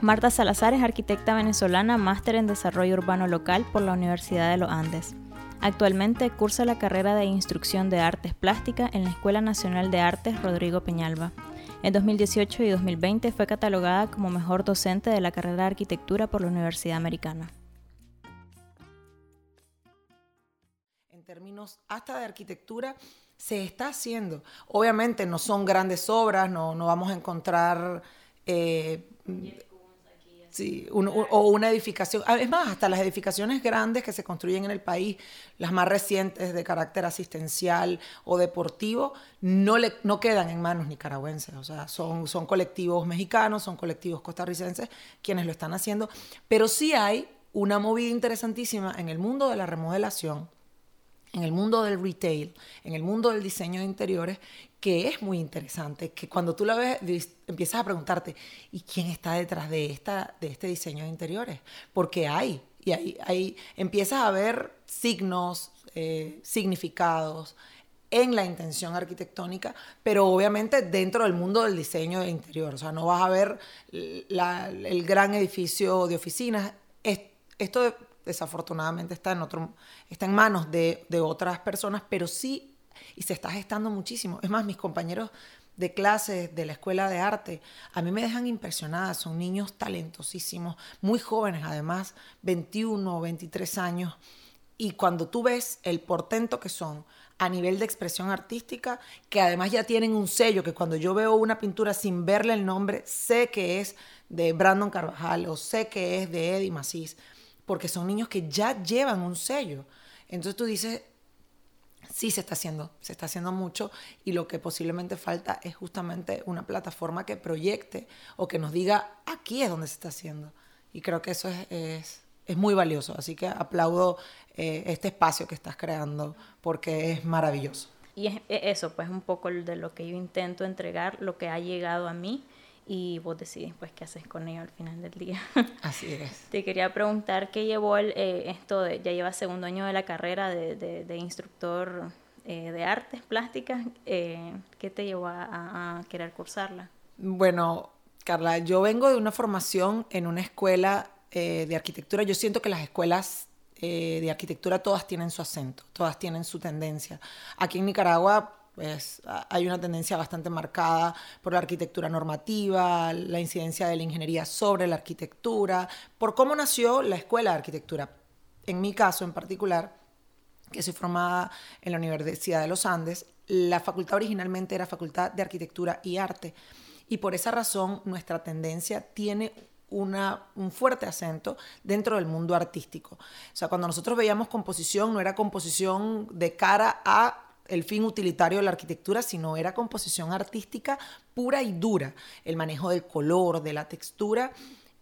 Marta Salazar es arquitecta venezolana, máster en desarrollo urbano local por la Universidad de los Andes. Actualmente cursa la carrera de instrucción de artes plásticas en la Escuela Nacional de Artes Rodrigo Peñalba. En 2018 y 2020 fue catalogada como mejor docente de la carrera de arquitectura por la Universidad Americana. En términos hasta de arquitectura, se está haciendo. Obviamente no son grandes obras, no, no vamos a encontrar... Eh, O una edificación. Ah, es más, hasta las edificaciones grandes que se construyen en el país, las más recientes de carácter asistencial o deportivo, no, le, no quedan en manos nicaragüenses. O sea, son, son colectivos mexicanos, son colectivos costarricenses quienes lo están haciendo. Pero sí hay una movida interesantísima en el mundo de la remodelación en el mundo del retail, en el mundo del diseño de interiores, que es muy interesante, que cuando tú la ves empiezas a preguntarte, ¿y quién está detrás de, esta, de este diseño de interiores? Porque hay, y ahí, empiezas a ver signos, eh, significados en la intención arquitectónica, pero obviamente dentro del mundo del diseño de interior, o sea, no vas a ver el gran edificio de oficinas. esto desafortunadamente está en, otro, está en manos de otras personas, pero sí, y se está gestando muchísimo. Es más, mis compañeros de clases de la escuela de arte, a mí me dejan impresionada, son niños talentosísimos, muy jóvenes además, 21 o 23 años, y cuando tú ves el portento que son a nivel de expresión artística, que además ya tienen un sello, que cuando yo veo una pintura sin verle el nombre, sé que es de Brandon Carvajal o sé que es de Eddie Macis porque son niños que ya llevan un sello. Entonces tú dices, sí se está haciendo, se está haciendo mucho y lo que posiblemente falta es justamente una plataforma que proyecte o que nos diga, aquí es donde se está haciendo. Y creo que eso es, es, muy valioso. Así que aplaudo eh, este espacio que estás creando porque es maravilloso. Y es eso, pues un poco de lo que yo intento entregar, lo que ha llegado a mí y vos decidís pues qué haces con ello al final del día. Así es. Te quería preguntar qué llevó el, eh, esto de, ya lleva segundo año de la carrera de, de, instructor eh, de artes plásticas, eh, ¿qué te llevó a, querer cursarla? Bueno, Carla, yo vengo de una formación en una escuela de arquitectura. Yo siento que las escuelas de arquitectura todas tienen su acento, todas tienen su tendencia. Aquí en Nicaragua pues hay una tendencia bastante marcada por la arquitectura normativa, la incidencia de la ingeniería sobre la arquitectura, por cómo nació la escuela de arquitectura. En mi caso en particular, que soy formada en la Universidad de los Andes, la facultad originalmente era Facultad de Arquitectura y Arte. Y por esa razón nuestra tendencia tiene un fuerte acento dentro del mundo artístico. O sea, cuando nosotros veíamos composición, no era composición de cara a el fin utilitario de la arquitectura, sino era composición artística pura y dura, el manejo del color, de la textura,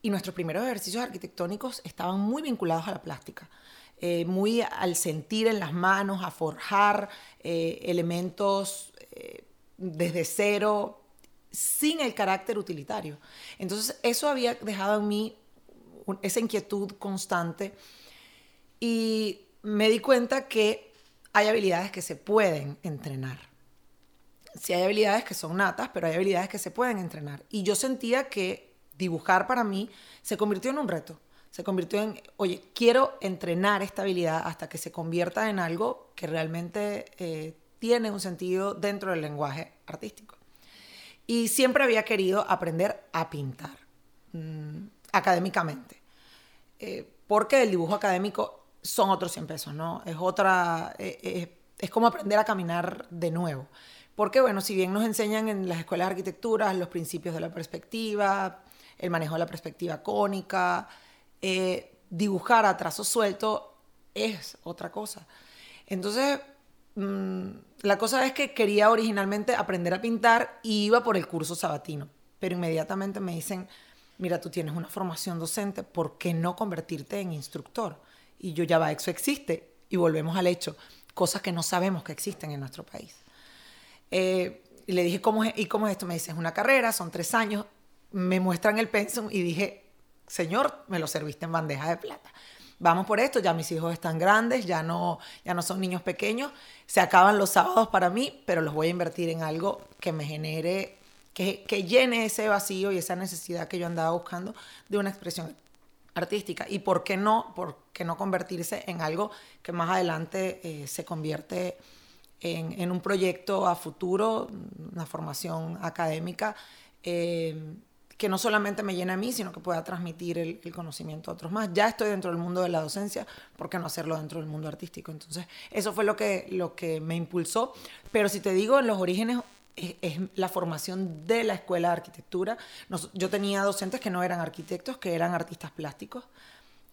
y nuestros primeros ejercicios arquitectónicos estaban muy vinculados a la plástica. Eh, muy al sentir en las manos, a forjar eh, elementos eh, desde cero, sin el carácter utilitario. Entonces, eso había dejado en mí esa inquietud constante y me di cuenta que hay habilidades que se pueden entrenar. Sí hay habilidades que son natas, pero hay habilidades que se pueden entrenar. Y yo sentía que dibujar para mí se convirtió en un reto. Se convirtió en, oye, quiero entrenar esta habilidad hasta que se convierta en algo que realmente eh, tiene un sentido dentro del lenguaje artístico. Y siempre había querido aprender a pintar mm, académicamente. Eh, porque el dibujo académico son otros 100 pesos, ¿no? Es otra, eh, eh, es como aprender a caminar de nuevo. Porque, bueno, si bien nos enseñan en las escuelas de arquitectura los principios de la perspectiva, el manejo de la perspectiva cónica, eh, dibujar a trazo suelto es otra cosa. Entonces, mm, la cosa es que quería originalmente aprender a pintar y iba por el curso sabatino, pero inmediatamente me dicen, mira, tú tienes una formación docente, ¿por qué no convertirte en instructor? Y yo ya va, eso existe y volvemos al hecho, cosas que no sabemos que existen en nuestro país. Eh, y le dije, ¿cómo ¿y cómo es esto? Me dice, es una carrera, son tres años, me muestran el pensum y dije, señor, me lo serviste en bandeja de plata. Vamos por esto, ya mis hijos están grandes, ya no, ya no son niños pequeños, se acaban los sábados para mí, pero los voy a invertir en algo que me genere que, que llene ese vacío y esa necesidad que yo andaba buscando de una expresión artística. ¿Y por qué no? ¿Por qué no convertirse en algo que más adelante eh, se convierte en, en, un proyecto a futuro, una formación académica? Eh, que no solamente me llene a mí, sino que pueda transmitir el, el, conocimiento a otros más. Ya estoy dentro del mundo de la docencia, ¿por qué no hacerlo dentro del mundo artístico? Entonces, eso fue lo que, lo que me impulsó. Pero si te digo, en los orígenes es, es la formación de la escuela de arquitectura. Nos, yo tenía docentes que no eran arquitectos, que eran artistas plásticos,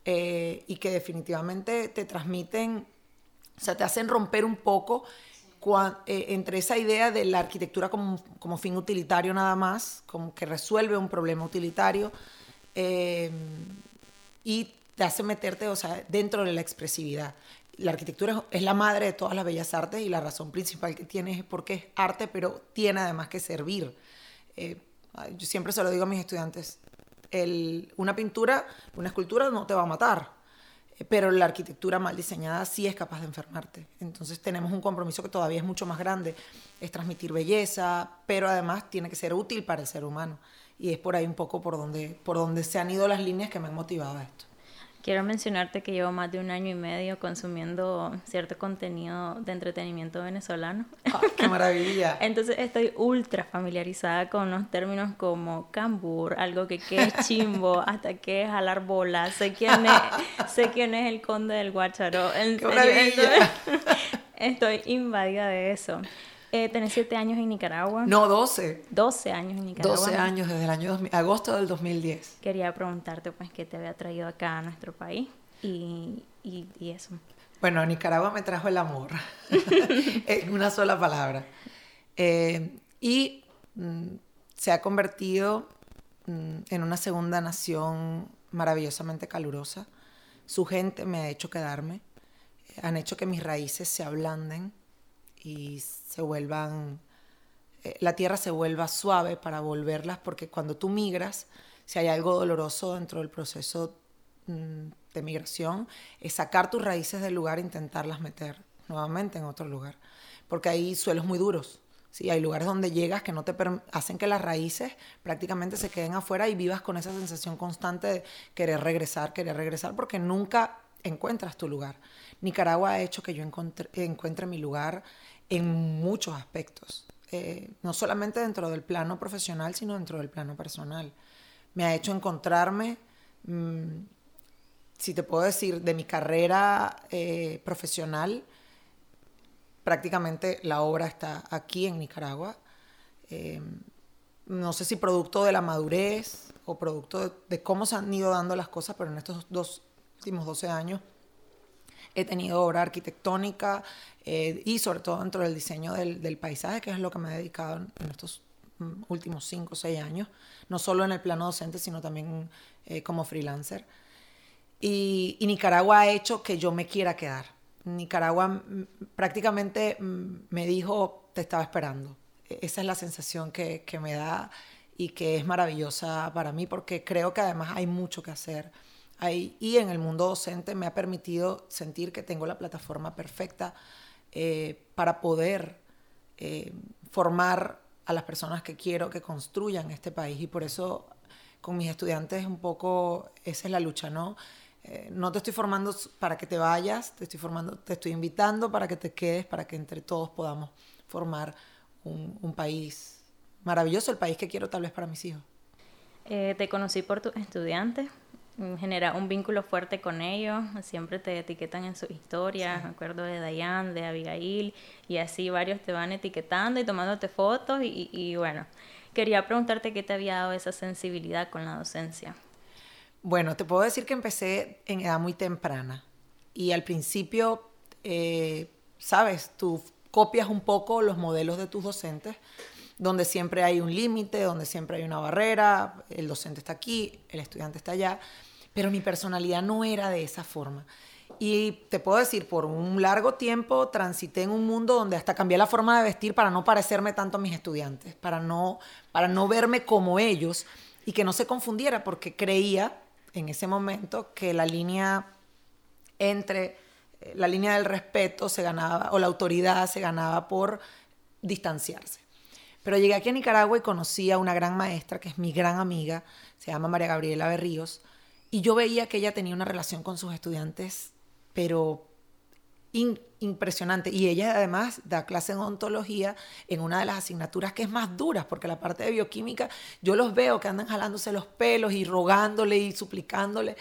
eh, y que definitivamente te transmiten, o sea, te hacen romper un poco eh, entre esa idea de la arquitectura como, como, fin utilitario nada más, como que resuelve un problema utilitario, eh, y te hace meterte, o sea, dentro de la expresividad. La arquitectura es la madre de todas las bellas artes y la razón principal que tiene es porque es arte, pero tiene además que servir. Eh, yo siempre se lo digo a mis estudiantes, una pintura, una escultura no te va a matar, pero la arquitectura mal diseñada sí es capaz de enfermarte. Entonces tenemos un compromiso que todavía es mucho más grande, es transmitir belleza, pero además tiene que ser útil para el ser humano. Y es por ahí un poco por donde, por donde se han ido las líneas que me han motivado a esto. Quiero mencionarte que llevo más de un año y medio consumiendo cierto contenido de entretenimiento venezolano. Ah, ¡Qué maravilla! Entonces estoy ultra familiarizada con los términos como cambur, algo que, que es chimbo, hasta que es jalar bola. Sé quién es, sé quién es el conde del Guacharo. ¡Qué maravilla! Estoy invadida de eso. Eh, ¿Tenés siete años en Nicaragua? No, 12. 12 años en Nicaragua. 12 años desde el año 2000, agosto del 2010. Quería preguntarte, pues, qué te había traído acá a nuestro país y, y, y eso. Bueno, Nicaragua me trajo el amor, en una sola palabra. Eh, y mm, se ha convertido mm, en una segunda nación maravillosamente calurosa. Su gente me ha hecho quedarme, han hecho que mis raíces se ablanden y se vuelvan, eh, la tierra se vuelva suave para volverlas, porque cuando tú migras, si hay algo doloroso dentro del proceso mm, de migración, es sacar tus raíces del lugar e intentarlas meter nuevamente en otro lugar, porque hay suelos muy duros. Sí, hay lugares donde llegas que no te hacen que las raíces prácticamente se queden afuera y vivas con esa sensación constante de querer regresar, querer regresar, porque nunca encuentras tu lugar. Nicaragua ha hecho que yo encuentre mi lugar en muchos aspectos, eh, no solamente dentro del plano profesional, sino dentro del plano personal. Me ha hecho encontrarme, mmm, si te puedo decir, de mi carrera eh, profesional, prácticamente la obra está aquí en Nicaragua. Eh, no sé si producto de la madurez o producto de, de, cómo se han ido dando las cosas, pero en estos dos últimos 12 años he tenido obra arquitectónica eh, y sobre todo dentro del diseño del, paisaje, que es lo que me he dedicado en, estos mm, últimos cinco o seis años, no solo en el plano docente, sino también eh, como freelancer. Y, y, Nicaragua ha hecho que yo me quiera quedar. Nicaragua mm, prácticamente mm, me dijo, te estaba esperando. E, esa es la sensación que me da y que es maravillosa para mí porque creo que además hay mucho que hacer ahí y en el mundo docente me ha permitido sentir que tengo la plataforma perfecta eh, para poder eh, formar a las personas que quiero que construyan este país y por eso con mis estudiantes un poco esa es la lucha, ¿no? Eh, no te estoy formando para que te vayas, te estoy formando, te estoy invitando para que te quedes, para que entre todos podamos formar un, país maravilloso, el país que quiero tal vez para mis hijos. Eh, te conocí por tus estudiantes, genera un vínculo fuerte con ellos, siempre te etiquetan en sus historias, sí. me acuerdo de Dayan, de Abigail, y así varios te van etiquetando y tomándote fotos, y, y, bueno, quería preguntarte qué te había dado esa sensibilidad con la docencia. Bueno, te puedo decir que empecé en edad muy temprana, y al principio, eh, sabes, tú copias un poco los modelos de tus docentes, donde siempre hay un límite, donde siempre hay una barrera, el docente está aquí, el estudiante está allá, pero mi personalidad no era de esa forma. Y te puedo decir, por un largo tiempo transité en un mundo donde hasta cambié la forma de vestir para no parecerme tanto a mis estudiantes, para no, para no verme como ellos y que no se confundiera, porque creía en ese momento que la línea entre eh, la línea del respeto se ganaba o la autoridad se ganaba por distanciarse. Pero llegué aquí a Nicaragua y conocí a una gran maestra que es mi gran amiga, se llama María Gabriela Berríos, y yo veía que ella tenía una relación con sus estudiantes, pero impresionante. Y ella además da clase en ontología en una de las asignaturas que es más duras, porque la parte de bioquímica, yo los veo que andan jalándose los pelos y rogándole y suplicándole.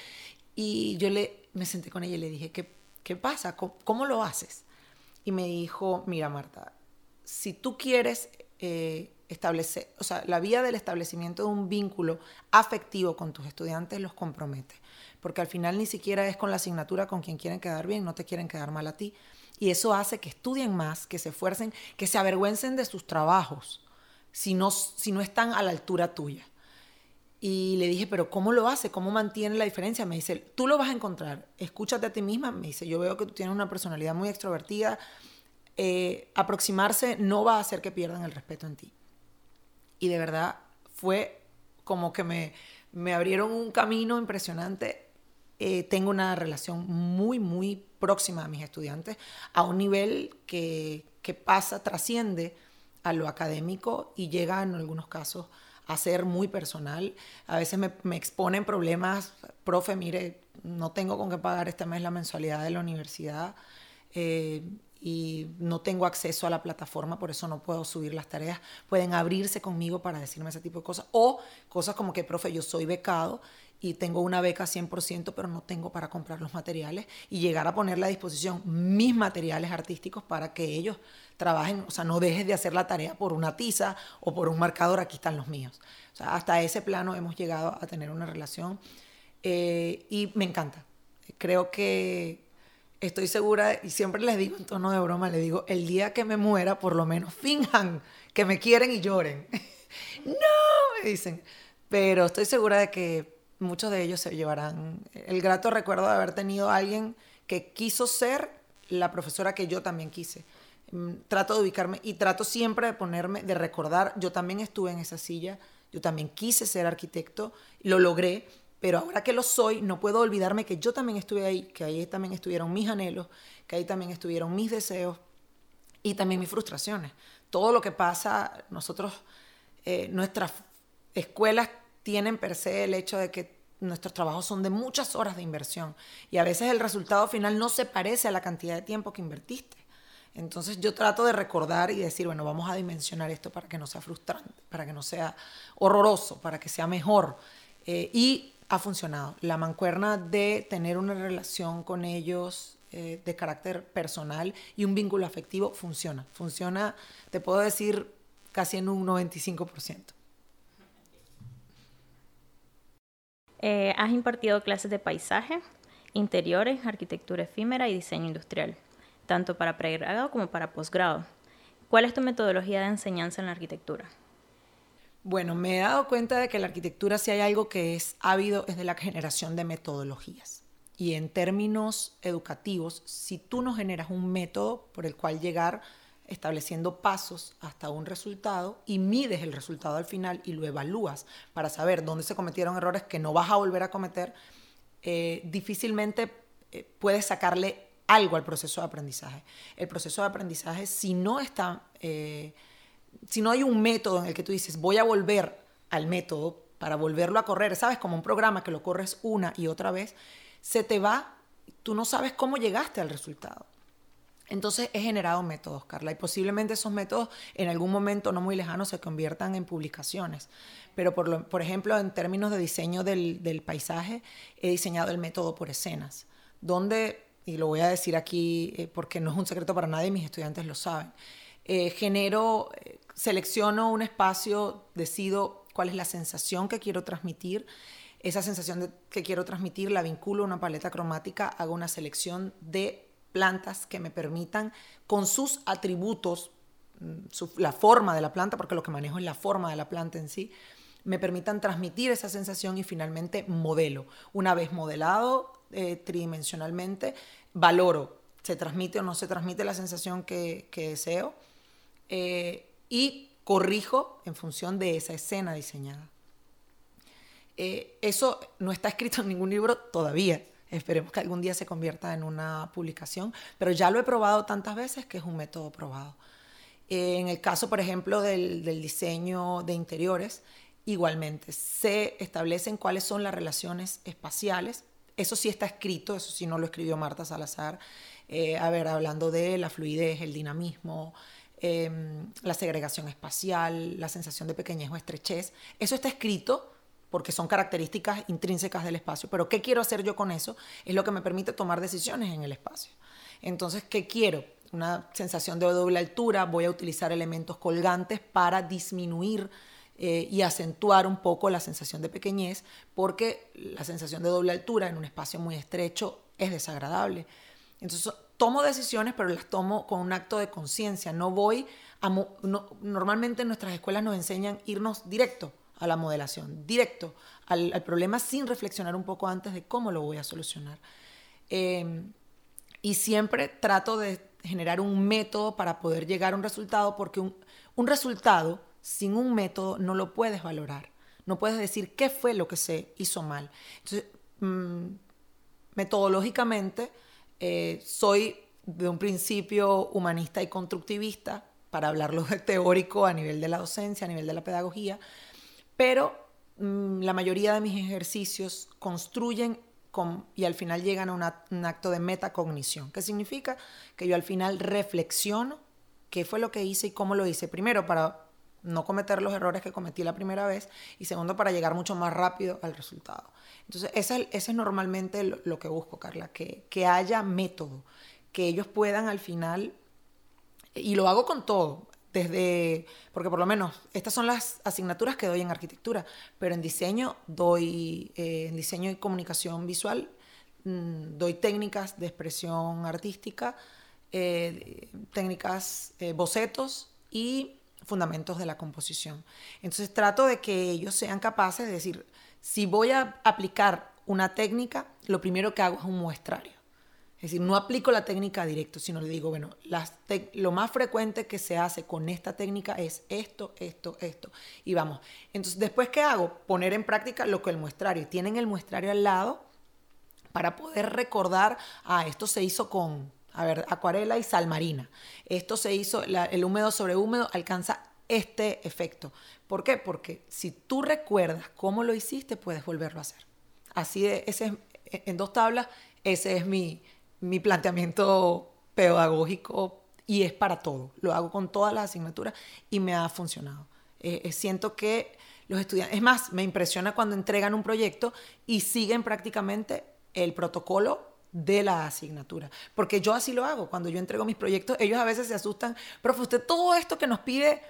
Y yo le, me senté con ella y le dije, ¿qué, qué pasa? ¿Cómo, lo haces? Y me dijo, mira Marta, si tú quieres eh, establecer, o sea, la vía del establecimiento de un vínculo afectivo con tus estudiantes los compromete porque al final ni siquiera es con la asignatura con quien quieren quedar bien, no te quieren quedar mal a ti. Y eso hace que estudien más, que se esfuercen, que se avergüencen de sus trabajos, si no, si no están a la altura tuya. Y le dije, pero ¿cómo lo hace? ¿Cómo mantiene la diferencia? Me dice, tú lo vas a encontrar, escúchate a ti misma. Me dice, yo veo que tú tienes una personalidad muy extrovertida, eh, aproximarse no va a hacer que pierdan el respeto en ti. Y de verdad fue como que me, me abrieron un camino impresionante eh, tengo una relación muy, muy próxima a mis estudiantes, a un nivel que, que pasa, trasciende a lo académico y llega en algunos casos a ser muy personal. A veces me, me, exponen problemas, profe, mire, no tengo con qué pagar este mes la mensualidad de la universidad eh, y no tengo acceso a la plataforma, por eso no puedo subir las tareas. Pueden abrirse conmigo para decirme ese tipo de cosas. O cosas como que, profe, yo soy becado y tengo una beca 100%, pero no tengo para comprar los materiales y llegar a ponerle a disposición mis materiales artísticos para que ellos trabajen, o sea, no dejes de hacer la tarea por una tiza o por un marcador, aquí están los míos. O sea, hasta ese plano hemos llegado a tener una relación eh, y me encanta. Creo que estoy segura, y siempre les digo en tono de broma, les digo, el día que me muera, por lo menos finjan que me quieren y lloren. no, me dicen. Pero estoy segura de que muchos de ellos se llevarán el grato recuerdo de haber tenido a alguien que quiso ser la profesora que yo también quise. Mm, trato de ubicarme y trato siempre de ponerme, de recordar, yo también estuve en esa silla, yo también quise ser arquitecto, lo logré, pero ahora que lo soy, no puedo olvidarme que yo también estuve ahí, que ahí también estuvieron mis anhelos, que ahí también estuvieron mis deseos y también mis frustraciones. Todo lo que pasa, nosotros, eh, nuestras escuelas tienen per se el hecho de que nuestros trabajos son de muchas horas de inversión y a veces el resultado final no se parece a la cantidad de tiempo que invertiste. Entonces yo trato de recordar y decir, bueno, vamos a dimensionar esto para que no sea frustrante, para que no sea horroroso, para que sea mejor. Eh, y ha funcionado. La mancuerna de tener una relación con ellos eh, de carácter personal y un vínculo afectivo funciona. Funciona, te puedo decir, casi en un 95%. Eh, has impartido clases de paisaje, interiores, arquitectura efímera y diseño industrial, tanto para pregrado como para posgrado. ¿Cuál es tu metodología de enseñanza en la arquitectura? Bueno, me he dado cuenta de que la arquitectura si hay algo que es ávido es de la generación de metodologías. Y en términos educativos, si tú no generas un método por el cual llegar estableciendo pasos hasta un resultado y mides el resultado al final y lo evalúas para saber dónde se cometieron errores que no vas a volver a cometer, eh, difícilmente eh, puedes sacarle algo al proceso de aprendizaje. El proceso de aprendizaje, si no está, eh, si no hay un método en el que tú dices, voy a volver al método para volverlo a correr, sabes, como un programa que lo corres una y otra vez, se te va, tú no sabes cómo llegaste al resultado. Entonces he generado métodos, Carla, y posiblemente esos métodos en algún momento no muy lejano se conviertan en publicaciones. Pero por, por ejemplo, en términos de diseño del, del, paisaje, he diseñado el método por escenas, donde, y lo voy a decir aquí eh, porque no es un secreto para nadie, mis estudiantes lo saben, eh, genero, eh, selecciono un espacio, decido cuál es la sensación que quiero transmitir, esa sensación que quiero transmitir la vinculo a una paleta cromática, hago una selección de plantas que me permitan, con sus atributos, mm, la forma de la planta, porque lo que manejo es la forma de la planta en sí, me permitan transmitir esa sensación y finalmente modelo. Una vez modelado eh, tridimensionalmente, valoro, se transmite o no se transmite la sensación que, deseo eh, y corrijo en función de esa escena diseñada. Eh, eso no está escrito en ningún libro todavía. Esperemos que algún día se convierta en una publicación, pero ya lo he probado tantas veces que es un método probado. En el caso, por ejemplo, del, del diseño de interiores, igualmente se establecen cuáles son las relaciones espaciales. Eso sí está escrito, eso sí no lo escribió Marta Salazar. Eh, a ver, hablando de la fluidez, el dinamismo, em, la segregación espacial, la sensación de pequeñez o estrechez. Eso está escrito porque son características intrínsecas del espacio. Pero ¿qué quiero hacer yo con eso? Es lo que me permite tomar decisiones en el espacio. Entonces, ¿qué quiero? Una sensación de doble altura, voy a utilizar elementos colgantes para disminuir eh, y acentuar un poco la sensación de pequeñez, porque la sensación de doble altura en un espacio muy estrecho es desagradable. Entonces, tomo decisiones, pero las tomo con un acto de conciencia. No voy a... normalmente en nuestras escuelas nos enseñan irnos directo a la modelación, directo al, problema sin reflexionar un poco antes de cómo lo voy a solucionar. Em, y siempre trato de generar un método para poder llegar a un resultado, porque un, resultado sin un método no lo puedes valorar. No puedes decir qué fue lo que se hizo mal. Entonces, mm, metodológicamente, eh, soy de un principio humanista y constructivista, para hablarlo de teórico a nivel de la docencia, a nivel de la pedagogía, pero mm, la mayoría de mis ejercicios construyen y al final llegan a un acto de metacognición, ¿Qué significa que yo al final reflexiono qué fue lo que hice y cómo lo hice. Primero, para no cometer los errores que cometí la primera vez y segundo, para llegar mucho más rápido al resultado. Entonces, ese, es normalmente lo, que busco, Carla, que, que haya método, que ellos puedan al final, y lo hago con todo, desde, porque por lo menos estas son las asignaturas que doy en arquitectura, pero en diseño doy, eh, en diseño y comunicación visual, mm, doy técnicas de expresión artística, eh, técnicas, eh, bocetos y fundamentos de la composición. Entonces trato de que ellos sean capaces de decir, si voy a aplicar una técnica, lo primero que hago es un muestrario. Es decir, no aplico la técnica directo, sino le digo, bueno, lo más frecuente que se hace con esta técnica es esto, esto, esto. Y vamos. Entonces, después, ¿qué hago? Poner en práctica lo que el muestrario. Tienen el muestrario al lado para poder recordar, ah, esto se hizo con, a ver, acuarela y sal marina. Esto se hizo, el húmedo sobre húmedo alcanza este efecto. ¿Por qué? Porque si tú recuerdas cómo lo hiciste, puedes volverlo a hacer. Así de, ese en dos tablas, ese es mi, mi planteamiento pedagógico y es para todo. Lo hago con todas las asignaturas y me ha funcionado. Eh, eh, siento que los estudiantes, es más, me impresiona cuando entregan un proyecto y siguen prácticamente el protocolo de la asignatura. Porque yo así lo hago. Cuando yo entrego mis proyectos, ellos a veces se asustan, profe, usted todo esto que nos pide,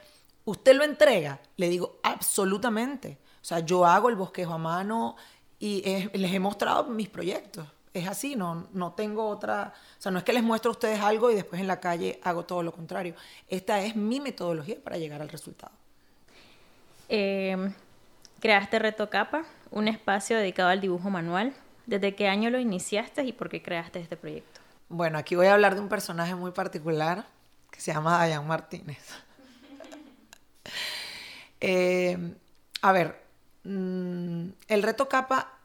¿usted lo entrega? Le digo, absolutamente. O sea, yo hago el bosquejo a mano y les he mostrado mis proyectos es así, no, no tengo otra, o sea, no es que les muestro a ustedes algo y después en la calle hago todo lo contrario. Esta es mi metodología para llegar al resultado. Eh, creaste Reto Capa, un espacio dedicado al dibujo manual. ¿Desde qué año lo iniciaste y por qué creaste este proyecto? Bueno, aquí voy a hablar de un personaje muy particular que se llama Dayan Martínez. Eh, a ver, mm, el Reto Capa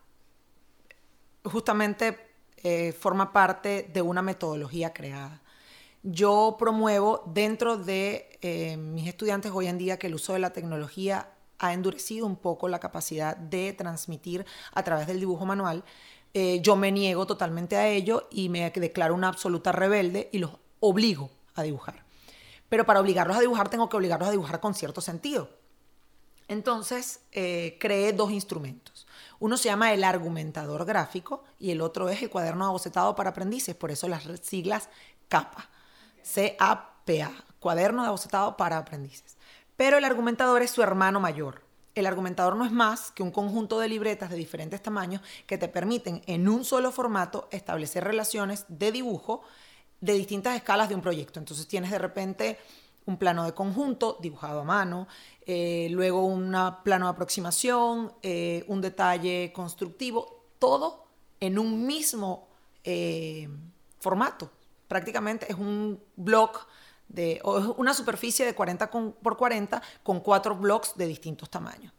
justamente eh, forma parte de una metodología creada. Yo promuevo dentro de eh, mis estudiantes hoy en día que el uso de la tecnología ha endurecido un poco la capacidad de transmitir a través del dibujo manual. Eh, yo me niego totalmente a ello y me declaro una absoluta rebelde y los obligo a dibujar. Pero para obligarlos a dibujar tengo que obligarlos a dibujar con cierto sentido. Entonces creé dos instrumentos. Uno se llama el argumentador gráfico y el otro es el cuaderno abocetado para aprendices, por eso las siglas CAPA, C-A-P-A, cuaderno de abocetado para aprendices. Pero el argumentador es su hermano mayor. El argumentador no es más que un conjunto de libretas de diferentes tamaños que te permiten en un solo formato establecer relaciones de dibujo de distintas escalas de un proyecto. Entonces tienes de repente un plano de conjunto dibujado a mano, eh, luego un plano de aproximación, eh, un detalle constructivo, todo en un mismo eh, formato. Prácticamente es un block de, o es una superficie de 40 por 40 con cuatro blocks de distintos tamaños.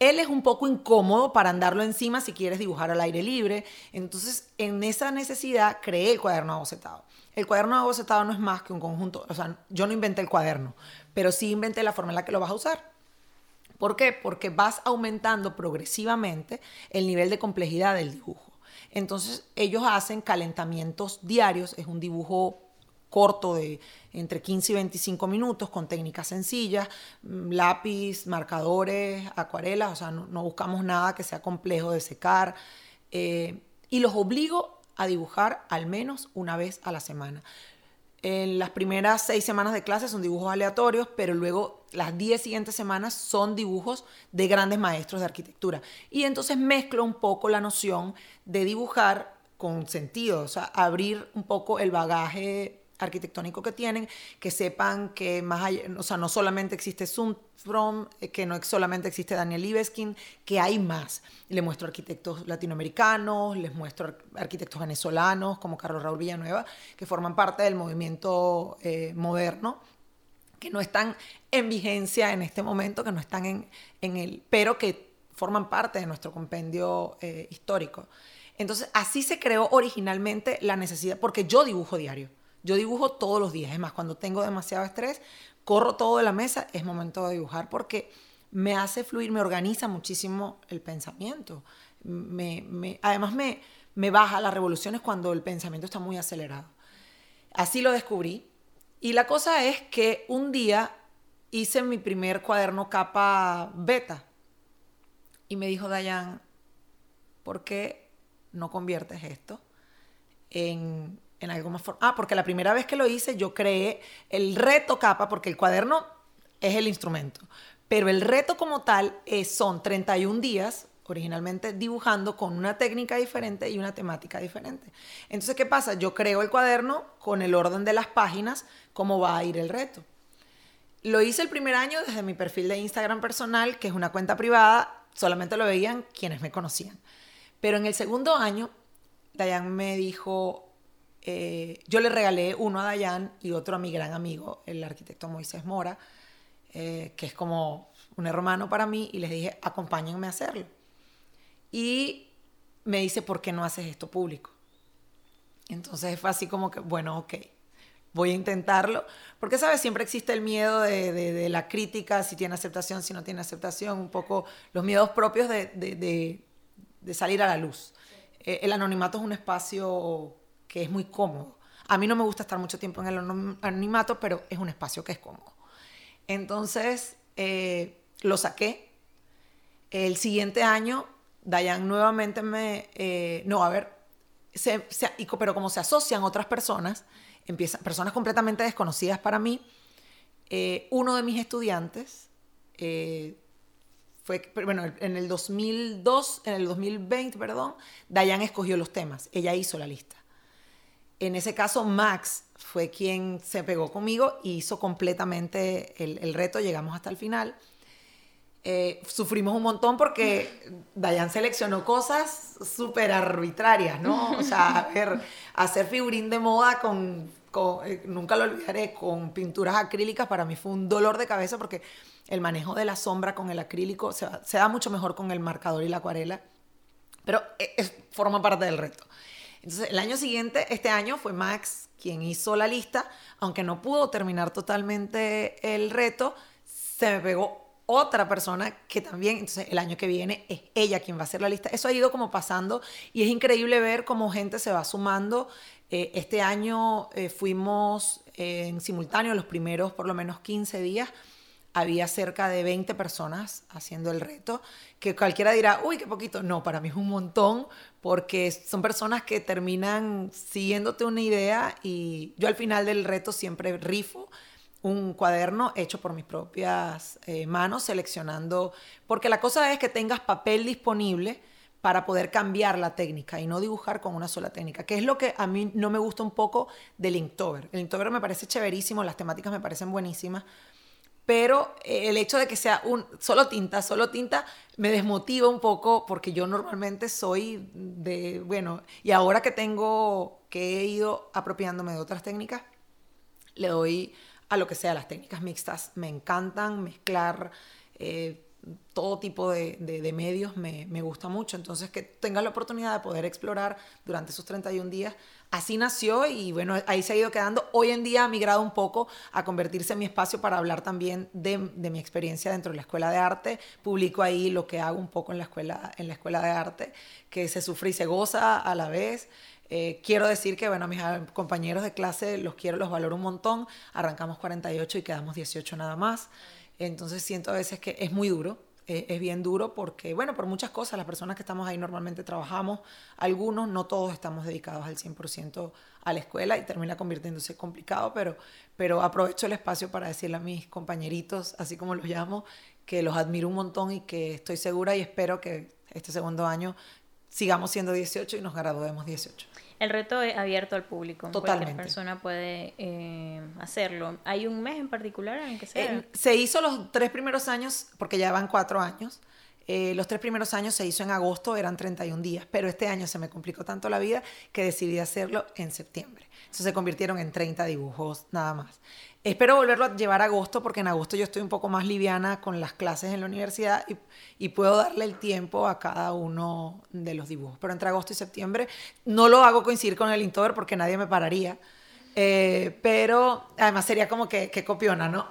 Él es un poco incómodo para andarlo encima si quieres dibujar al aire libre. Entonces, en esa necesidad, creé el cuaderno abocetado. El cuaderno de bocetado no es más que un conjunto, o sea, yo no inventé el cuaderno, pero sí inventé la forma en la que lo vas a usar. ¿Por qué? Porque vas aumentando progresivamente el nivel de complejidad del dibujo. Entonces ellos hacen calentamientos diarios, es un dibujo corto de entre 15 y 25 minutos con técnicas sencillas, mm, lápiz, marcadores, acuarelas, o sea, no, buscamos nada que sea complejo de secar. Eh, y los obligo a dibujar al menos una vez a la semana. En las primeras seis semanas de clase son dibujos aleatorios, pero luego las diez siguientes semanas son dibujos de grandes maestros de arquitectura. Y entonces mezclo un poco la noción de dibujar con sentido, o sea, abrir un poco el bagaje arquitectónico que tienen, que sepan que más allá, o sea, no solamente existe From, eh, que no solamente existe Daniel Libeskin, que hay más. Le muestro arquitectos latinoamericanos, les muestro arquitectos venezolanos como Carlos Raúl Villanueva, que forman parte del movimiento eh, moderno, que no están en vigencia en este momento, que no están en, en el, pero que forman parte de nuestro compendio eh, histórico. Entonces, así se creó originalmente la necesidad, porque yo dibujo diario. Yo dibujo todos los días. Es más, cuando tengo demasiado estrés, corro todo de la mesa, es momento de dibujar porque me hace fluir, me organiza muchísimo el pensamiento. Me, además, me, me baja las revoluciones cuando el pensamiento está muy acelerado. Así lo descubrí. Y la cosa es que un día hice mi primer cuaderno capa beta. Y me dijo Dayan, ¿por qué no conviertes esto en en algo más Ah, porque la primera vez que lo hice yo creé el reto capa, porque el cuaderno es el instrumento, pero el reto como tal es, son 31 días originalmente dibujando con una técnica diferente y una temática diferente. Entonces, ¿qué pasa? Yo creo el cuaderno con el orden de las páginas, cómo va a ir el reto. Lo hice el primer año desde mi perfil de Instagram personal, que es una cuenta privada, solamente lo veían quienes me conocían. Pero en el segundo año, Dayan me dijo, eh, yo le regalé uno a Dayan y otro a mi gran amigo, el arquitecto Moisés Mora, eh, que es como un hermano para mí, y les dije, acompáñenme a hacerlo. Y me dice, ¿por qué no haces esto público? Entonces fue así como que, bueno, ok, voy a intentarlo, porque, ¿sabes? Siempre existe el miedo de, la crítica, si tiene aceptación, si no tiene aceptación, un poco los miedos propios de, salir a la luz. Eh, el anonimato es un espacio que es muy cómodo. A mí no me gusta estar mucho tiempo en el anonimato, pero es un espacio que es cómodo. Entonces, eh, lo saqué. El siguiente año, Dayan nuevamente me... Eh, no, a ver, se, pero como se asocian otras personas, empiezan, personas completamente desconocidas para mí, eh, uno de mis estudiantes fue, bueno, en el 2002, en el 2020, perdón, Dayan escogió los temas, ella hizo la lista. En ese caso, Max fue quien se pegó conmigo y hizo completamente el, reto, llegamos hasta el final. Eh, sufrimos un montón porque Dayan seleccionó cosas súper arbitrarias, ¿no? O sea, a ver, hacer figurín de moda con, eh, nunca lo olvidaré, con pinturas acrílicas para mí fue un dolor de cabeza porque el manejo de la sombra con el acrílico se, da mucho mejor con el marcador y la acuarela, pero eh, forma parte del reto. Entonces, el año siguiente, este año, fue Max quien hizo la lista, aunque no pudo terminar totalmente el reto, se me pegó otra persona que también, entonces el año que viene es ella quien va a hacer la lista. Eso ha ido como pasando y es increíble ver cómo gente se va sumando. Eh, este año eh, fuimos en simultáneo los primeros por lo menos 15 días había cerca de 20 personas haciendo el reto, que cualquiera dirá, uy, qué poquito. No, para mí es un montón, porque son personas que terminan siguiéndote una idea y yo al final del reto siempre rifo un cuaderno hecho por mis propias eh, manos, seleccionando, porque la cosa es que tengas papel disponible para poder cambiar la técnica y no dibujar con una sola técnica, que es lo que a mí no me gusta un poco del Inktober. El Inktober me parece chéverísimo, las temáticas me parecen buenísimas, pero eh, el hecho de que sea un solo tinta, solo tinta, me desmotiva un poco porque yo normalmente soy de, bueno, y ahora que tengo, que he ido apropiándome de otras técnicas, le doy a lo que sea, las técnicas mixtas me encantan, mezclar, eh, todo tipo de, de, medios me, me, gusta mucho. Entonces, que tengas la oportunidad de poder explorar durante esos 31 días. Así nació y bueno, ahí se ha ido quedando. Hoy en día ha migrado un poco a convertirse en mi espacio para hablar también de, mi experiencia dentro de la escuela de arte. Publico ahí lo que hago un poco en la escuela, en la escuela de arte, que se sufre y se goza a la vez. Eh, quiero decir que, bueno, mis compañeros de clase los quiero, los valoro un montón. Arrancamos 48 y quedamos 18 nada más. Entonces siento a veces que es muy duro, eh, es bien duro porque, bueno, por muchas cosas, las personas que estamos ahí normalmente trabajamos, algunos, no todos estamos dedicados al 100% a la escuela y termina convirtiéndose complicado, pero, pero aprovecho el espacio para decirle a mis compañeritos, así como los llamo, que los admiro un montón y que estoy segura y espero que este segundo año sigamos siendo 18 y nos graduemos 18. El reto es abierto al público. Totalmente. Cualquier persona puede eh, hacerlo. ¿Hay un mes en particular en el que se eh, Se hizo los tres primeros años, porque ya van cuatro años. Eh, los tres primeros años se hizo en agosto, eran 31 días, pero este año se me complicó tanto la vida que decidí hacerlo en septiembre. Entonces se convirtieron en 30 dibujos nada más. Espero volverlo a llevar a agosto porque en agosto yo estoy un poco más liviana con las clases en la universidad y, puedo darle el tiempo a cada uno de los dibujos. Pero entre agosto y septiembre no lo hago coincidir con el Inktober porque nadie me pararía. Eh, pero además sería como que, copiona, ¿no?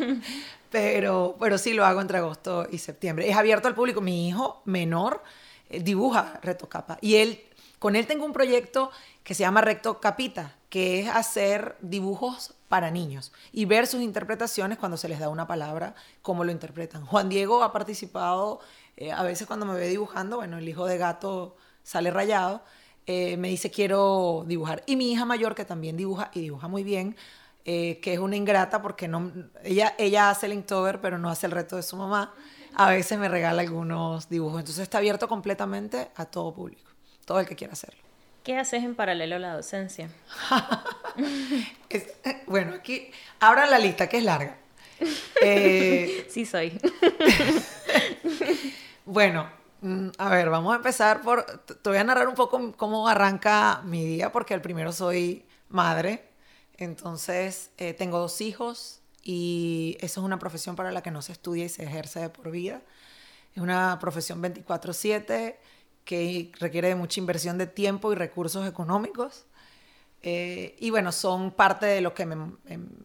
pero, pero sí lo hago entre agosto y septiembre. Es abierto al público. Mi hijo menor eh, dibuja retocapa y él, con él tengo un proyecto que se llama Recto Capita, que es hacer dibujos para niños y ver sus interpretaciones cuando se les da una palabra, cómo lo interpretan. Juan Diego ha participado, eh, a veces cuando me ve dibujando, bueno, el hijo de gato sale rayado, eh, me dice quiero dibujar. Y mi hija mayor, que también dibuja y dibuja muy bien, eh, que es una ingrata porque no, ella, ella hace el Inktober, pero no hace el reto de su mamá, a veces me regala algunos dibujos. Entonces está abierto completamente a todo público, todo el que quiera hacerlo. ¿Qué haces en paralelo a la docencia? bueno, aquí abra la lista, que es larga. Eh, sí, soy. bueno, mm, a ver, vamos a empezar por. Te voy a narrar un poco cómo arranca mi día, porque el primero soy madre. Entonces, eh, tengo dos hijos y eso es una profesión para la que no se estudia y se ejerce de por vida. Es una profesión 24-7 que requiere de mucha inversión de tiempo y recursos económicos. Eh, y bueno, son parte de lo que me,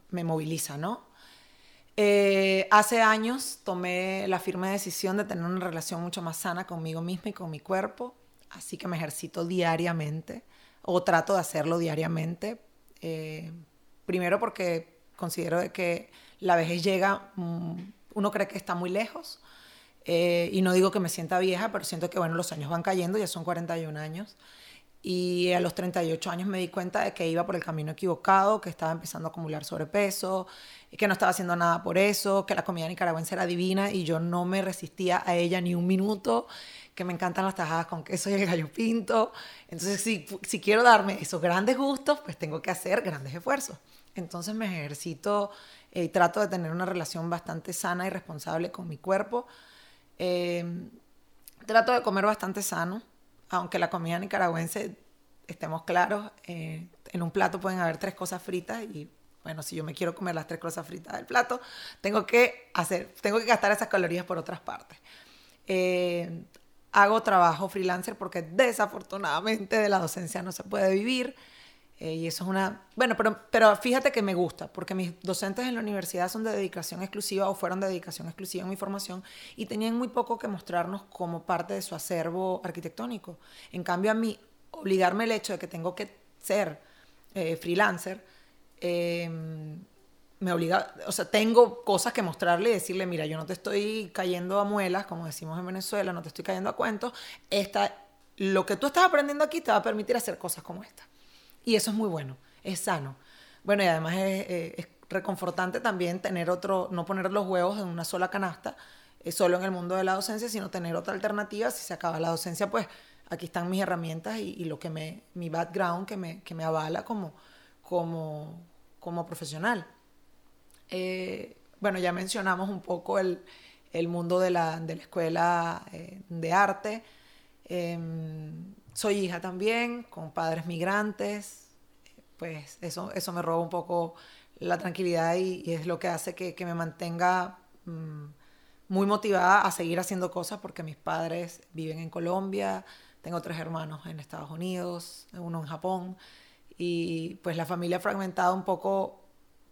me, moviliza, ¿no? Eh, hace años tomé la firme decisión de tener una relación mucho más sana conmigo misma y con mi cuerpo, así que me ejercito diariamente o trato de hacerlo diariamente. Eh, primero porque considero de que la vejez llega, mm, uno cree que está muy lejos, eh, y no digo que me sienta vieja, pero siento que bueno, los años van cayendo, ya son 41 años. Y a los 38 años me di cuenta de que iba por el camino equivocado, que estaba empezando a acumular sobrepeso, que no estaba haciendo nada por eso, que la comida nicaragüense era divina y yo no me resistía a ella ni un minuto, que me encantan las tajadas con queso y el gallo pinto. Entonces, si, si quiero darme esos grandes gustos, pues tengo que hacer grandes esfuerzos. Entonces me ejercito y trato de tener una relación bastante sana y responsable con mi cuerpo Em, trato de comer bastante sano, aunque la comida nicaragüense, estemos claros, eh, en un plato pueden haber tres cosas fritas y bueno, si yo me quiero comer las tres cosas fritas del plato, tengo que hacer, tengo que gastar esas calorías por otras partes. Eh, hago trabajo freelancer porque desafortunadamente de la docencia no se puede vivir. Eh, y eso es una... Bueno, pero, pero fíjate que me gusta, porque mis docentes en la universidad son de dedicación exclusiva o fueron de dedicación exclusiva en mi formación y tenían muy poco que mostrarnos como parte de su acervo arquitectónico. En cambio, a mí, obligarme el hecho de que tengo que ser eh, freelancer, em, me obliga, o sea, tengo cosas que mostrarle y decirle, mira, yo no te estoy cayendo a muelas, como decimos en Venezuela, no te estoy cayendo a cuentos, esta, lo que tú estás aprendiendo aquí te va a permitir hacer cosas como esta. Y eso es muy bueno, es sano. Bueno, y además es, es reconfortante también tener otro, no poner los huevos en una sola canasta, eh, solo en el mundo de la docencia, sino tener otra alternativa. Si se acaba la docencia, pues aquí están mis herramientas y, lo que me, mi background que me, que me avala como, como, como profesional. Eh, bueno, ya mencionamos un poco el, el mundo de la, de la escuela eh, de arte. Soy hija también, con padres migrantes, pues eso, eso me roba un poco la tranquilidad y, es lo que hace que, me mantenga mm, muy motivada a seguir haciendo cosas porque mis padres viven en Colombia, tengo tres hermanos en Estados Unidos, uno en Japón, y pues la familia fragmentada un poco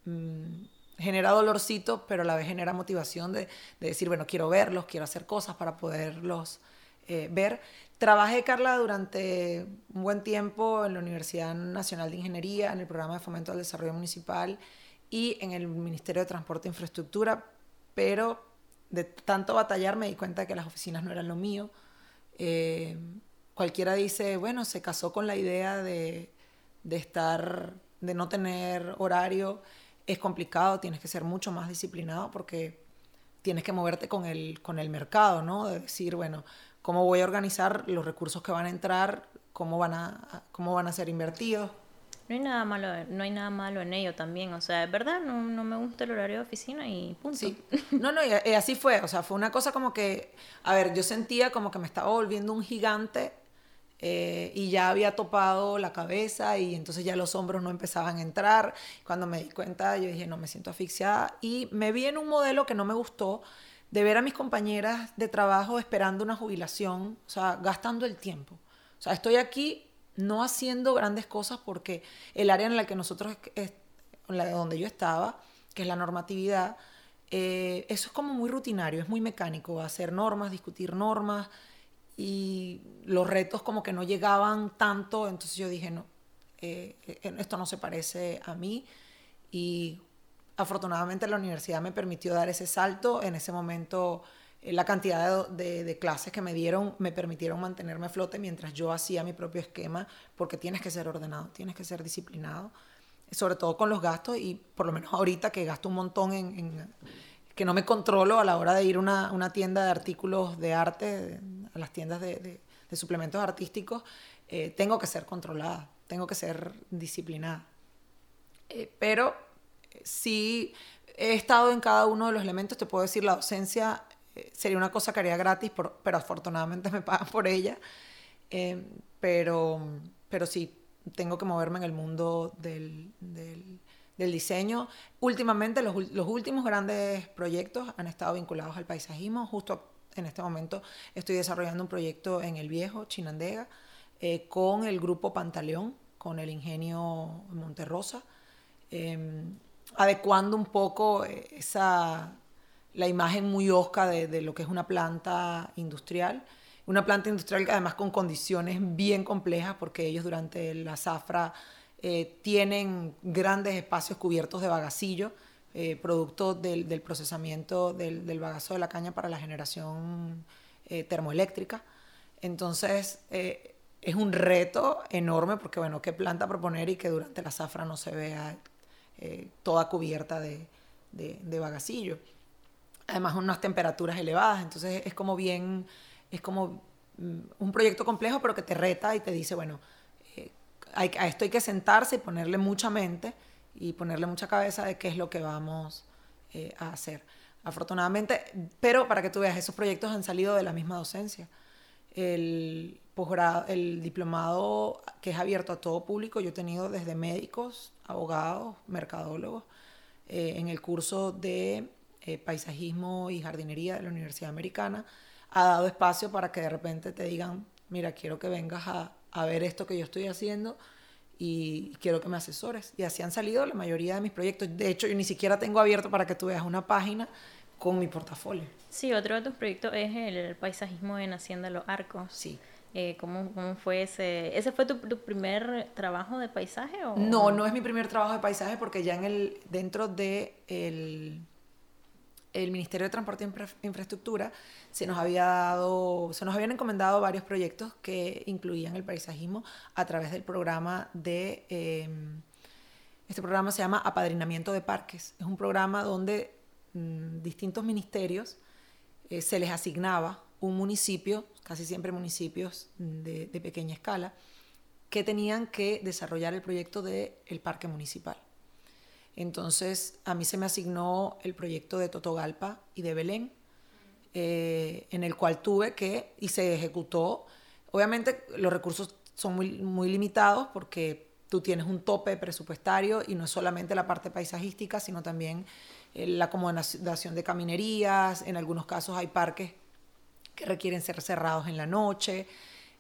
mm, genera dolorcito, pero a la vez genera motivación de, decir, bueno, quiero verlos, quiero hacer cosas para poderlos eh, ver. Trabajé, Carla, durante un buen tiempo en la Universidad Nacional de Ingeniería, en el programa de fomento al desarrollo municipal y en el Ministerio de Transporte e Infraestructura, pero de tanto batallar me di cuenta que las oficinas no eran lo mío. Eh, cualquiera dice, bueno, se casó con la idea de, de estar, de no tener horario. Es complicado, tienes que ser mucho más disciplinado porque tienes que moverte con el, con el mercado, ¿no? De decir, bueno, cómo voy a organizar los recursos que van a entrar, cómo van a, cómo van a ser invertidos. No hay nada malo, no hay nada malo en ello también, o sea, es verdad, no, no me gusta el horario de oficina y punto. Sí. No, no, y, así fue, o sea, fue una cosa como que, a ver, yo sentía como que me estaba volviendo un gigante eh, y ya había topado la cabeza y entonces ya los hombros no empezaban a entrar. Cuando me di cuenta, yo dije, no, me siento asfixiada y me vi en un modelo que no me gustó, de ver a mis compañeras de trabajo esperando una jubilación, o sea, gastando el tiempo. O sea, estoy aquí no haciendo grandes cosas porque el área en la que nosotros, en la donde yo estaba, que es la normatividad, eh, eso es como muy rutinario, es muy mecánico, hacer normas, discutir normas y los retos como que no llegaban tanto, entonces yo dije, no, eh, eh, esto no se parece a mí y afortunadamente la universidad me permitió dar ese salto. En ese momento eh, la cantidad de, clases que me dieron me permitieron mantenerme a flote mientras yo hacía mi propio esquema, porque tienes que ser ordenado, tienes que ser disciplinado, sobre todo con los gastos y por lo menos ahorita que gasto un montón en, que no me controlo a la hora de ir a una, tienda de artículos de arte, a las tiendas de, suplementos artísticos, eh, tengo que ser controlada, tengo que ser disciplinada. Eh, pero sí he estado en cada uno de los elementos, te puedo decir, la docencia eh, sería una cosa que haría gratis, pero afortunadamente me pagan por ella. Eh, pero, pero sí, tengo que moverme en el mundo del, del, diseño. Últimamente, los, los, últimos grandes proyectos han estado vinculados al paisajismo. Justo en este momento estoy desarrollando un proyecto en el viejo, Chinandega, eh, con el grupo Pantaleón, con el ingenio Monterrosa. Em, adecuando un poco eh, esa, la imagen muy osca de, lo que es una planta industrial. Una planta industrial que además con condiciones bien complejas porque ellos durante la zafra eh, tienen grandes espacios cubiertos de bagacillo, eh, producto del, procesamiento del, del, bagazo de la caña para la generación termoeléctrica. Entonces es un reto enorme porque, bueno, qué planta proponer y que durante la zafra no se vea eh, toda cubierta de, de, bagacillo. Además, unas temperaturas elevadas, entonces es como bien, es como mm, un proyecto complejo, pero que te reta y te dice, bueno, eh, a esto hay que sentarse y ponerle mucha mente y ponerle mucha cabeza de qué es lo que vamos eh, a hacer. Afortunadamente, pero para que tú veas, esos proyectos han salido de la misma docencia. El, el diplomado que es abierto a todo público, yo he tenido desde médicos abogados, mercadólogos, eh, en el curso de eh, paisajismo y jardinería de la Universidad Americana, ha dado espacio para que de repente te digan, mira, quiero que vengas a, a ver esto que yo estoy haciendo y quiero que me asesores. Y así han salido la mayoría de mis proyectos. De hecho, yo ni siquiera tengo abierto para que tú veas una página con mi portafolio. Sí, otro de tus proyectos es el paisajismo en Hacienda Los Arcos. Sí. Eh, ¿cómo, ¿cómo, fue ese? ¿Ese fue tu, tu, primer trabajo de paisaje? O? No, no es mi primer trabajo de paisaje porque ya en el, dentro de el, Ministerio de Transporte e Infraestructura se nos, había dado, se nos habían encomendado varios proyectos que incluían el paisajismo a través del programa de... Em, este programa se llama Apadrinamiento de Parques. Es un programa donde mm, distintos ministerios eh, se les asignaba un municipio, casi siempre municipios de, pequeña escala, que tenían que desarrollar el proyecto del el parque municipal. Entonces, a mí se me asignó el proyecto de Totogalpa y de Belén, eh, en el cual tuve que, y se ejecutó, obviamente los recursos son muy, muy limitados porque tú tienes un tope presupuestario y no es solamente la parte paisajística, sino también eh, la acomodación de caminerías, en algunos casos hay parques que requieren ser cerrados en la noche.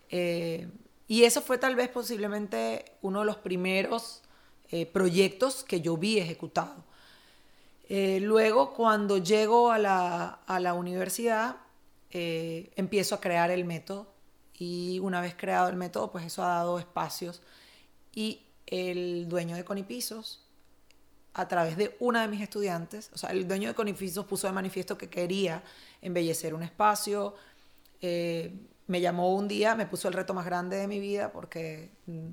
Eh, y eso fue tal vez posiblemente uno de los primeros eh, proyectos que yo vi ejecutado. luego, cuando llego a la, a la universidad, empiezo a crear el método y una vez creado el método, pues eso ha dado espacios. Y el dueño de Conipisos a través de una de mis estudiantes, o sea, el dueño de Conifisos puso de manifiesto que quería embellecer un espacio, eh, me llamó un día, me puso el reto más grande de mi vida porque mm,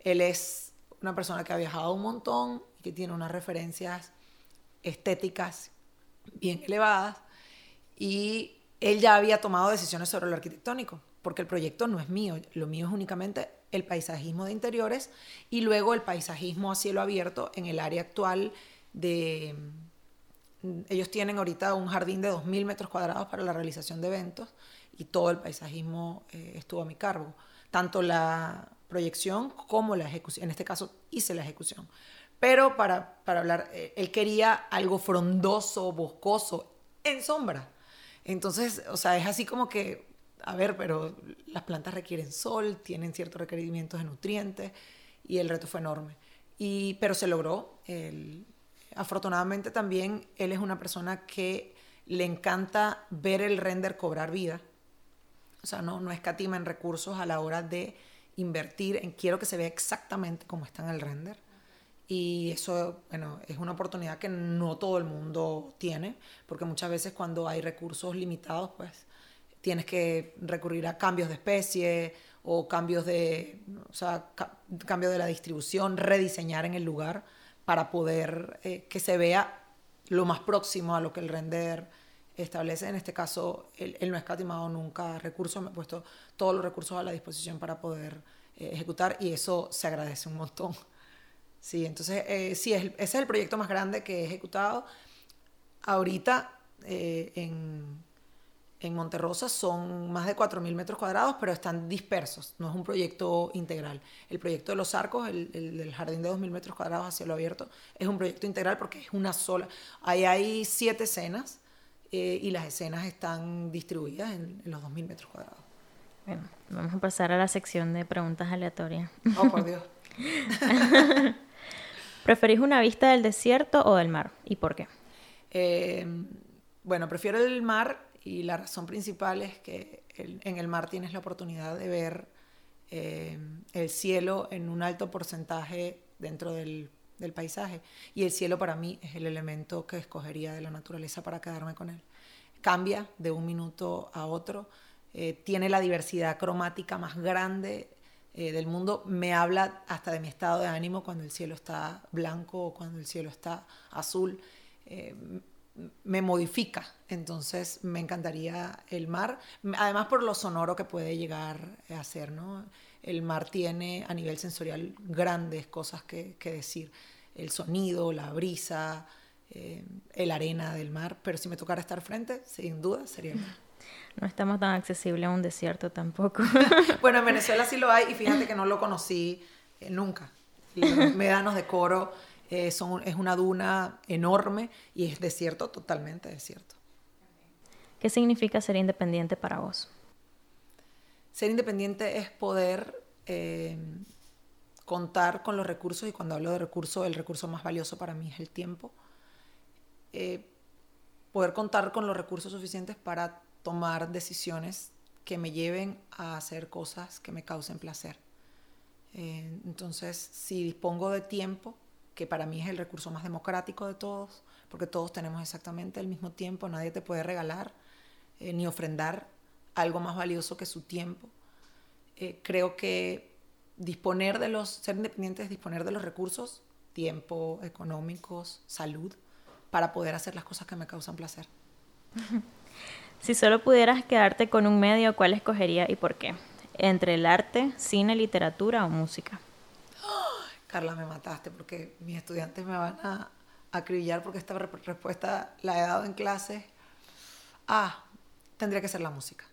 él es una persona que ha viajado un montón y que tiene unas referencias estéticas bien elevadas y él ya había tomado decisiones sobre lo arquitectónico, porque el proyecto no es mío, lo mío es únicamente el paisajismo de interiores y luego el paisajismo a cielo abierto en el área actual de... Ellos tienen ahorita un jardín de 2.000 metros cuadrados para la realización de eventos y todo el paisajismo eh, estuvo a mi cargo. Tanto la proyección como la ejecución. En este caso hice la ejecución. Pero para, para hablar, eh, él quería algo frondoso, boscoso, en sombra. Entonces, o sea, es así como que a ver, pero las plantas requieren sol, tienen ciertos requerimientos de nutrientes y el reto fue enorme. Y, pero se logró. afortunadamente también él es una persona que le encanta ver el render cobrar vida. O sea, no, no escatima en recursos a la hora de invertir en quiero que se vea exactamente como está en el render. Y eso, bueno, es una oportunidad que no todo el mundo tiene, porque muchas veces cuando hay recursos limitados, pues tienes que recurrir a cambios de especie o cambios de, o sea, cambio de la distribución, rediseñar en el lugar para poder eh, que se vea lo más próximo a lo que el render establece. En este caso, él, no ha escatimado nunca recursos, me ha puesto todos los recursos a la disposición para poder eh, ejecutar y eso se agradece un montón. Sí, entonces, eh, sí, ese es el proyecto más grande que he ejecutado. Ahorita, en en Monterrosa son más de 4.000 metros cuadrados, pero están dispersos, no es un proyecto integral. El proyecto de los arcos, el, del jardín de 2.000 metros cuadrados hacia lo abierto, es un proyecto integral porque es una sola. Ahí hay siete escenas eh, y las escenas están distribuidas en, los 2.000 metros cuadrados. Bueno, vamos a pasar a la sección de preguntas aleatorias. Oh, por Dios. ¿Preferís una vista del desierto o del mar? ¿Y por qué? Eh, bueno, prefiero el mar y la razón principal es que en el mar tienes la oportunidad de ver eh, el cielo en un alto porcentaje dentro del, paisaje. Y el cielo para mí es el elemento que escogería de la naturaleza para quedarme con él. Cambia de un minuto a otro, eh, tiene la diversidad cromática más grande eh, del mundo. Me habla hasta de mi estado de ánimo cuando el cielo está blanco o cuando el cielo está azul me modifica. Entonces me encantaría el mar, además por lo sonoro que puede llegar a ser, ¿no? El mar tiene a nivel sensorial grandes cosas que, decir. El sonido, la brisa, eh, el arena del mar, pero si me tocara estar frente, sin duda sería el mar. No estamos tan accesibles a un desierto tampoco. bueno, en Venezuela sí lo hay y fíjate que no lo conocí eh, nunca. Los médanos de coro eh, es una duna enorme y es desierto, totalmente desierto. ¿Qué significa ser independiente para vos? Ser independiente es poder eh, contar con los recursos y cuando hablo de recursos, el recurso más valioso para mí es el tiempo. Eh, poder contar con los recursos suficientes para tomar decisiones que me lleven a hacer cosas que me causen placer. entonces, si dispongo de tiempo, que para mí es el recurso más democrático de todos, porque todos tenemos exactamente el mismo tiempo, nadie te puede regalar eh, ni ofrendar algo más valioso que su tiempo. Eh, creo que disponer de los, ser independientes es disponer de los recursos, tiempo, económicos, salud, para poder hacer las cosas que me causan placer. Si solo pudieras quedarte con un medio, ¿cuál escogería y por qué? Entre el arte, cine, literatura o música. Carla, me mataste porque mis estudiantes me van a acribillar porque esta respuesta la he dado en clase. Ah, tendría que ser la música.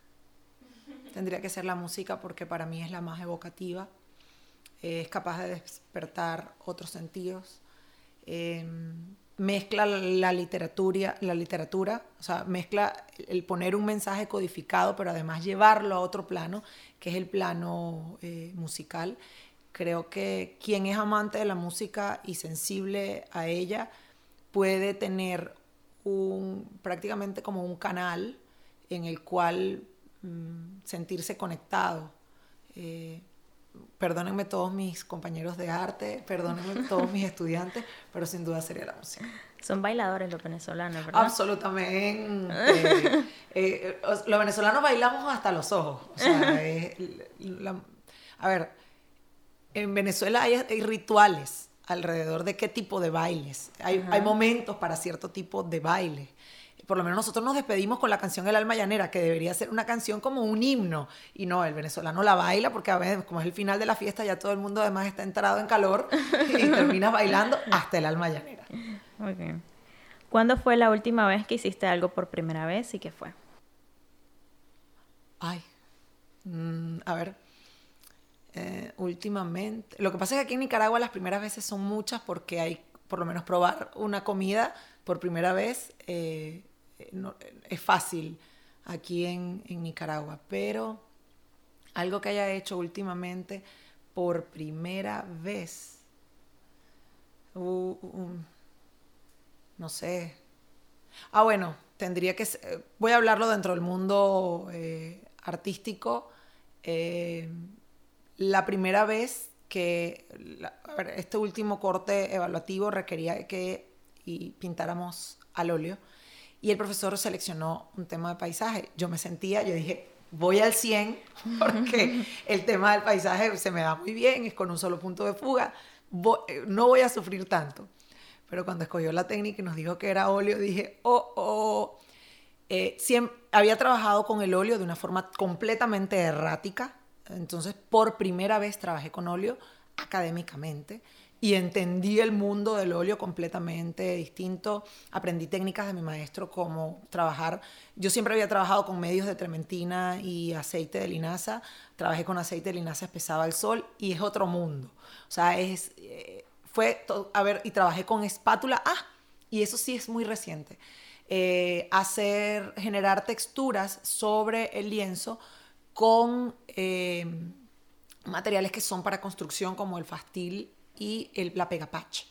Tendría que ser la música porque para mí es la más evocativa. es capaz de despertar otros sentidos. Em, mezcla la literatura, la literatura, o sea, mezcla el poner un mensaje codificado, pero además llevarlo a otro plano, que es el plano eh, musical. Creo que quien es amante de la música y sensible a ella puede tener un, prácticamente como un canal en el cual mm, sentirse conectado. Eh, perdónenme todos mis compañeros de arte, perdónenme todos mis estudiantes, pero sin duda sería la música. Son bailadores los venezolanos, ¿verdad? Absolutamente. Eh, los venezolanos bailamos hasta los ojos. a ver, en Venezuela hay, rituales alrededor de qué tipo de bailes. Hay, hay momentos para cierto tipo de baile por lo menos nosotros nos despedimos con la canción El alma llanera, que debería ser una canción como un himno. Y no, el venezolano la baila porque a veces, como es el final de la fiesta, ya todo el mundo además está entrado en calor y terminas bailando hasta el alma llanera. ¿Cuándo fue la última vez que hiciste algo por primera vez y qué fue? Ay, mm, a ver, eh, últimamente. Lo que pasa es que aquí en Nicaragua las primeras veces son muchas porque hay, por lo menos, probar una comida por primera vez. Eh, es fácil aquí en, Nicaragua, pero algo que haya hecho últimamente por primera vez, uh, um, no sé. Ah, bueno, tendría que, voy a hablarlo dentro del mundo eh, artístico. Eh, la primera vez que este último corte evaluativo requería que pintáramos al óleo y el profesor seleccionó un tema de paisaje. Yo me sentía, yo dije, voy al 100 porque el tema del paisaje se me da muy bien, es con un solo punto de fuga, no voy a sufrir tanto. Pero cuando escogió la técnica y nos dijo que era óleo, dije, oh, oh, eh, había trabajado con el óleo de una forma completamente errática, entonces por primera vez trabajé con óleo académicamente y entendí el mundo del óleo completamente distinto. Aprendí técnicas de mi maestro como trabajar. Yo siempre había trabajado con medios de trementina y aceite de linaza. Trabajé con aceite de linaza espesado al sol y es otro mundo. O sea, es, eh, fue, a ver, y trabajé con espátula. Ah, y eso sí es muy reciente. Eh, hacer, generar texturas sobre el lienzo con eh, materiales que son para construcción como el fastil y el, la pegapatch.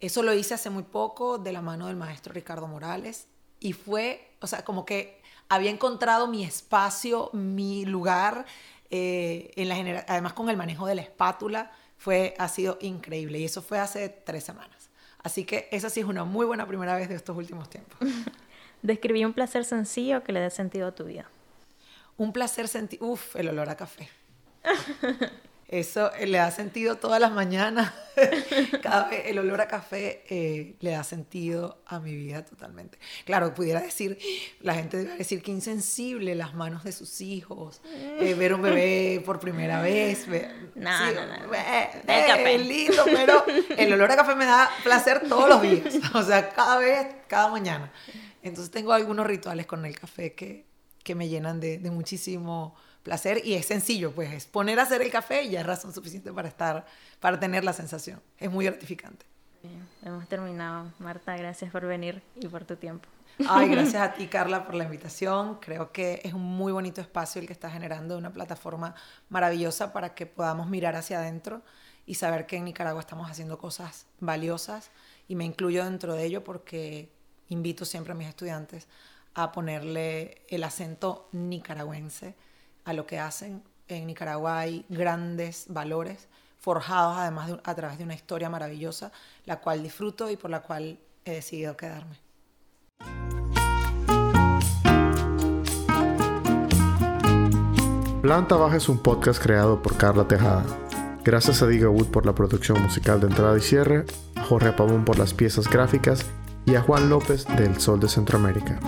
Eso lo hice hace muy poco de la mano del maestro Ricardo Morales y fue, o sea, como que había encontrado mi espacio, mi lugar, eh, en la además con el manejo de la espátula, fue, ha sido increíble y eso fue hace tres semanas. Así que esa sí es una muy buena primera vez de estos últimos tiempos. Describí un placer sencillo que le dé sentido a tu vida. Un placer sencillo, uff, el olor a café. Eso eh, le da sentido todas las mañanas. Cada vez el olor a café eh, le da sentido a mi vida totalmente. Claro, pudiera decir, la gente debe decir que insensible las manos de sus hijos, eh, ver un bebé por primera vez. no, no, no, Es lindo, pero el olor a café me da placer todos los días. O sea, cada vez, cada mañana. Entonces tengo algunos rituales con el café que, que me llenan de, de muchísimo placer y es sencillo, pues es poner a hacer el café y ya es razón suficiente para estar, para tener la sensación. Es muy gratificante. hemos terminado. Marta, gracias por venir y por tu tiempo. Ay, gracias a ti, Carla, por la invitación. Creo que es un muy bonito espacio el que está generando una plataforma maravillosa para que podamos mirar hacia adentro y saber que en Nicaragua estamos haciendo cosas valiosas y me incluyo dentro de ello porque invito siempre a mis estudiantes a ponerle el acento nicaragüense a lo que hacen. En Nicaragua hay grandes valores forjados además a través de una historia maravillosa, la cual disfruto y por la cual he decidido quedarme. Planta Baja es un podcast creado por Carla Tejada. Gracias a Diga Wood por la producción musical de entrada y cierre, a Jorge Pavón por las piezas gráficas y a Juan López del Sol de Centroamérica.